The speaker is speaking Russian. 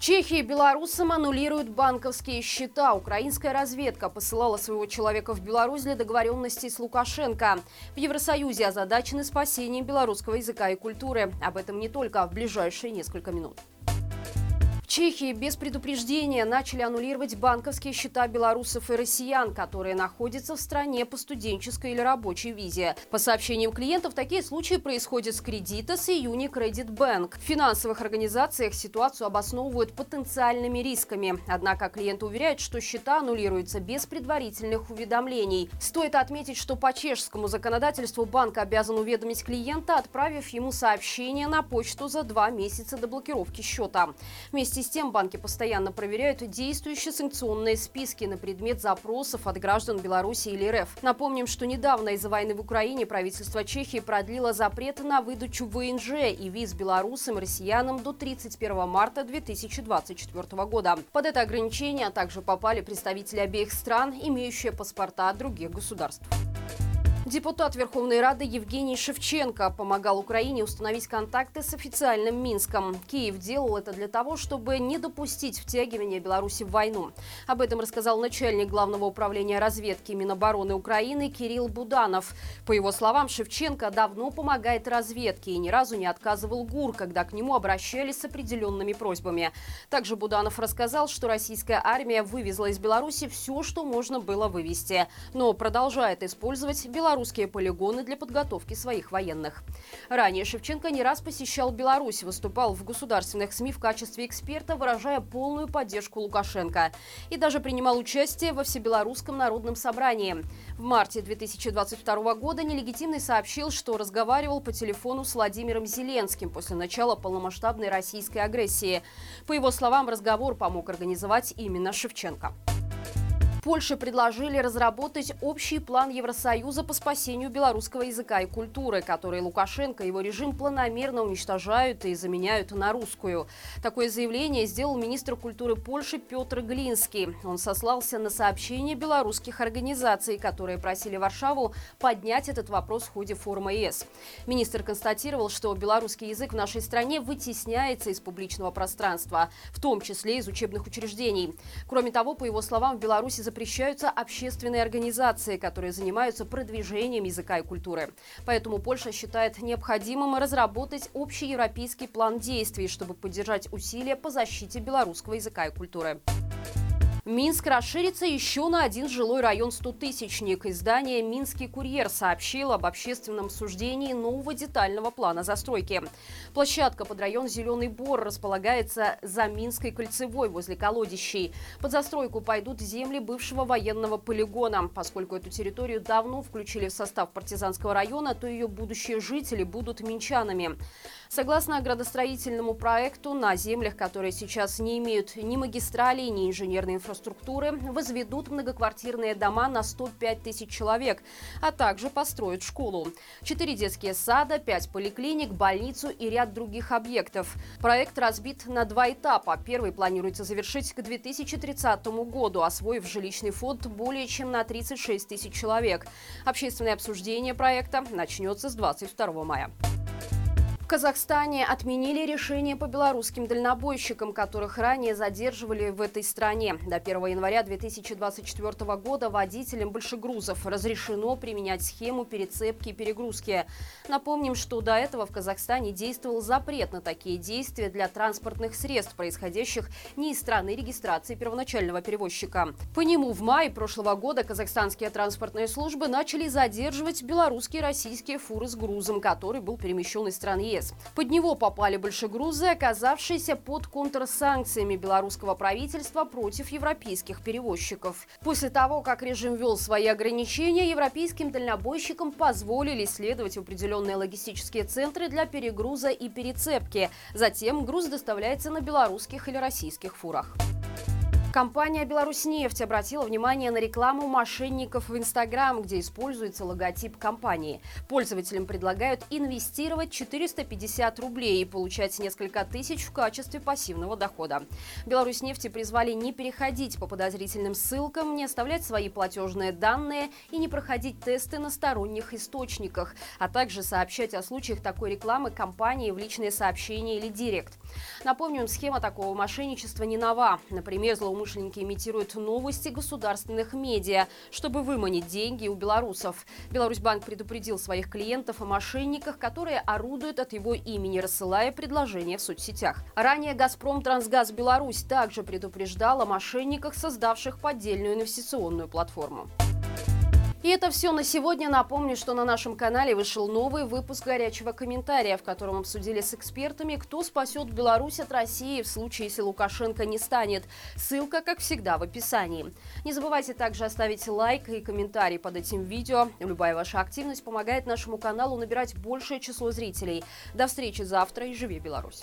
Чехии белорусам аннулируют банковские счета. Украинская разведка посылала своего человека в Беларусь для договоренностей с Лукашенко. В Евросоюзе озадачены спасением белорусского языка и культуры. Об этом не только в ближайшие несколько минут. Чехии без предупреждения начали аннулировать банковские счета белорусов и россиян, которые находятся в стране по студенческой или рабочей визе. По сообщениям клиентов, такие случаи происходят с кредита с июня Credit Bank. В финансовых организациях ситуацию обосновывают потенциальными рисками. Однако клиенты уверяют, что счета аннулируются без предварительных уведомлений. Стоит отметить, что по чешскому законодательству банк обязан уведомить клиента, отправив ему сообщение на почту за два месяца до блокировки счета. Вместе с тем банки постоянно проверяют действующие санкционные списки на предмет запросов от граждан Беларуси или РФ. Напомним, что недавно из-за войны в Украине правительство Чехии продлило запреты на выдачу ВНЖ и виз белорусам и россиянам до 31 марта 2024 года. Под это ограничение также попали представители обеих стран, имеющие паспорта других государств. Депутат Верховной Рады Евгений Шевченко помогал Украине установить контакты с официальным Минском. Киев делал это для того, чтобы не допустить втягивания Беларуси в войну. Об этом рассказал начальник Главного управления разведки Минобороны Украины Кирилл Буданов. По его словам, Шевченко давно помогает разведке и ни разу не отказывал ГУР, когда к нему обращались с определенными просьбами. Также Буданов рассказал, что российская армия вывезла из Беларуси все, что можно было вывести, но продолжает использовать Беларусь белорусские полигоны для подготовки своих военных. Ранее Шевченко не раз посещал Беларусь, выступал в государственных СМИ в качестве эксперта, выражая полную поддержку Лукашенко. И даже принимал участие во Всебелорусском народном собрании. В марте 2022 года нелегитимный сообщил, что разговаривал по телефону с Владимиром Зеленским после начала полномасштабной российской агрессии. По его словам, разговор помог организовать именно Шевченко. Польше предложили разработать общий план Евросоюза по спасению белорусского языка и культуры, который Лукашенко и его режим планомерно уничтожают и заменяют на русскую. Такое заявление сделал министр культуры Польши Петр Глинский. Он сослался на сообщение белорусских организаций, которые просили Варшаву поднять этот вопрос в ходе форума ЕС. Министр констатировал, что белорусский язык в нашей стране вытесняется из публичного пространства, в том числе из учебных учреждений. Кроме того, по его словам, в Беларуси запрещено запрещаются общественные организации, которые занимаются продвижением языка и культуры. Поэтому Польша считает необходимым разработать общий европейский план действий, чтобы поддержать усилия по защите белорусского языка и культуры. Минск расширится еще на один жилой район «Стотысячник». Издание «Минский курьер» сообщило об общественном суждении нового детального плана застройки. Площадка под район «Зеленый Бор» располагается за Минской кольцевой возле колодищей. Под застройку пойдут земли бывшего военного полигона. Поскольку эту территорию давно включили в состав партизанского района, то ее будущие жители будут минчанами. Согласно градостроительному проекту, на землях, которые сейчас не имеют ни магистралей, ни инженерной инфраструктуры, возведут многоквартирные дома на 105 тысяч человек, а также построят школу. Четыре детские сада, пять поликлиник, больницу и ряд других объектов. Проект разбит на два этапа. Первый планируется завершить к 2030 году, освоив жилищный фонд более чем на 36 тысяч человек. Общественное обсуждение проекта начнется с 22 мая. Казахстане отменили решение по белорусским дальнобойщикам, которых ранее задерживали в этой стране. До 1 января 2024 года водителям большегрузов разрешено применять схему перецепки и перегрузки. Напомним, что до этого в Казахстане действовал запрет на такие действия для транспортных средств, происходящих не из страны регистрации первоначального перевозчика. По нему в мае прошлого года казахстанские транспортные службы начали задерживать белорусские и российские фуры с грузом, который был перемещен из страны ЕС. Под него попали большегрузы, оказавшиеся под контрсанкциями белорусского правительства против европейских перевозчиков. После того, как режим ввел свои ограничения, европейским дальнобойщикам позволили следовать в определенные логистические центры для перегруза и перецепки. Затем груз доставляется на белорусских или российских фурах. Компания «Беларусьнефть» обратила внимание на рекламу мошенников в Инстаграм, где используется логотип компании. Пользователям предлагают инвестировать 450 рублей и получать несколько тысяч в качестве пассивного дохода. «Беларусьнефти» призвали не переходить по подозрительным ссылкам, не оставлять свои платежные данные и не проходить тесты на сторонних источниках, а также сообщать о случаях такой рекламы компании в личные сообщения или директ. Напомним, схема такого мошенничества не нова. Например, злоумышленники имитируют новости государственных медиа, чтобы выманить деньги у белорусов. Беларусьбанк предупредил своих клиентов о мошенниках, которые орудуют от его имени, рассылая предложения в соцсетях. Ранее «Газпром Трансгаз Беларусь» также предупреждал о мошенниках, создавших поддельную инвестиционную платформу. И это все на сегодня. Напомню, что на нашем канале вышел новый выпуск «Горячего комментария», в котором обсудили с экспертами, кто спасет Беларусь от России в случае, если Лукашенко не станет. Ссылка, как всегда, в описании. Не забывайте также оставить лайк и комментарий под этим видео. Любая ваша активность помогает нашему каналу набирать большее число зрителей. До встречи завтра и живи Беларусь!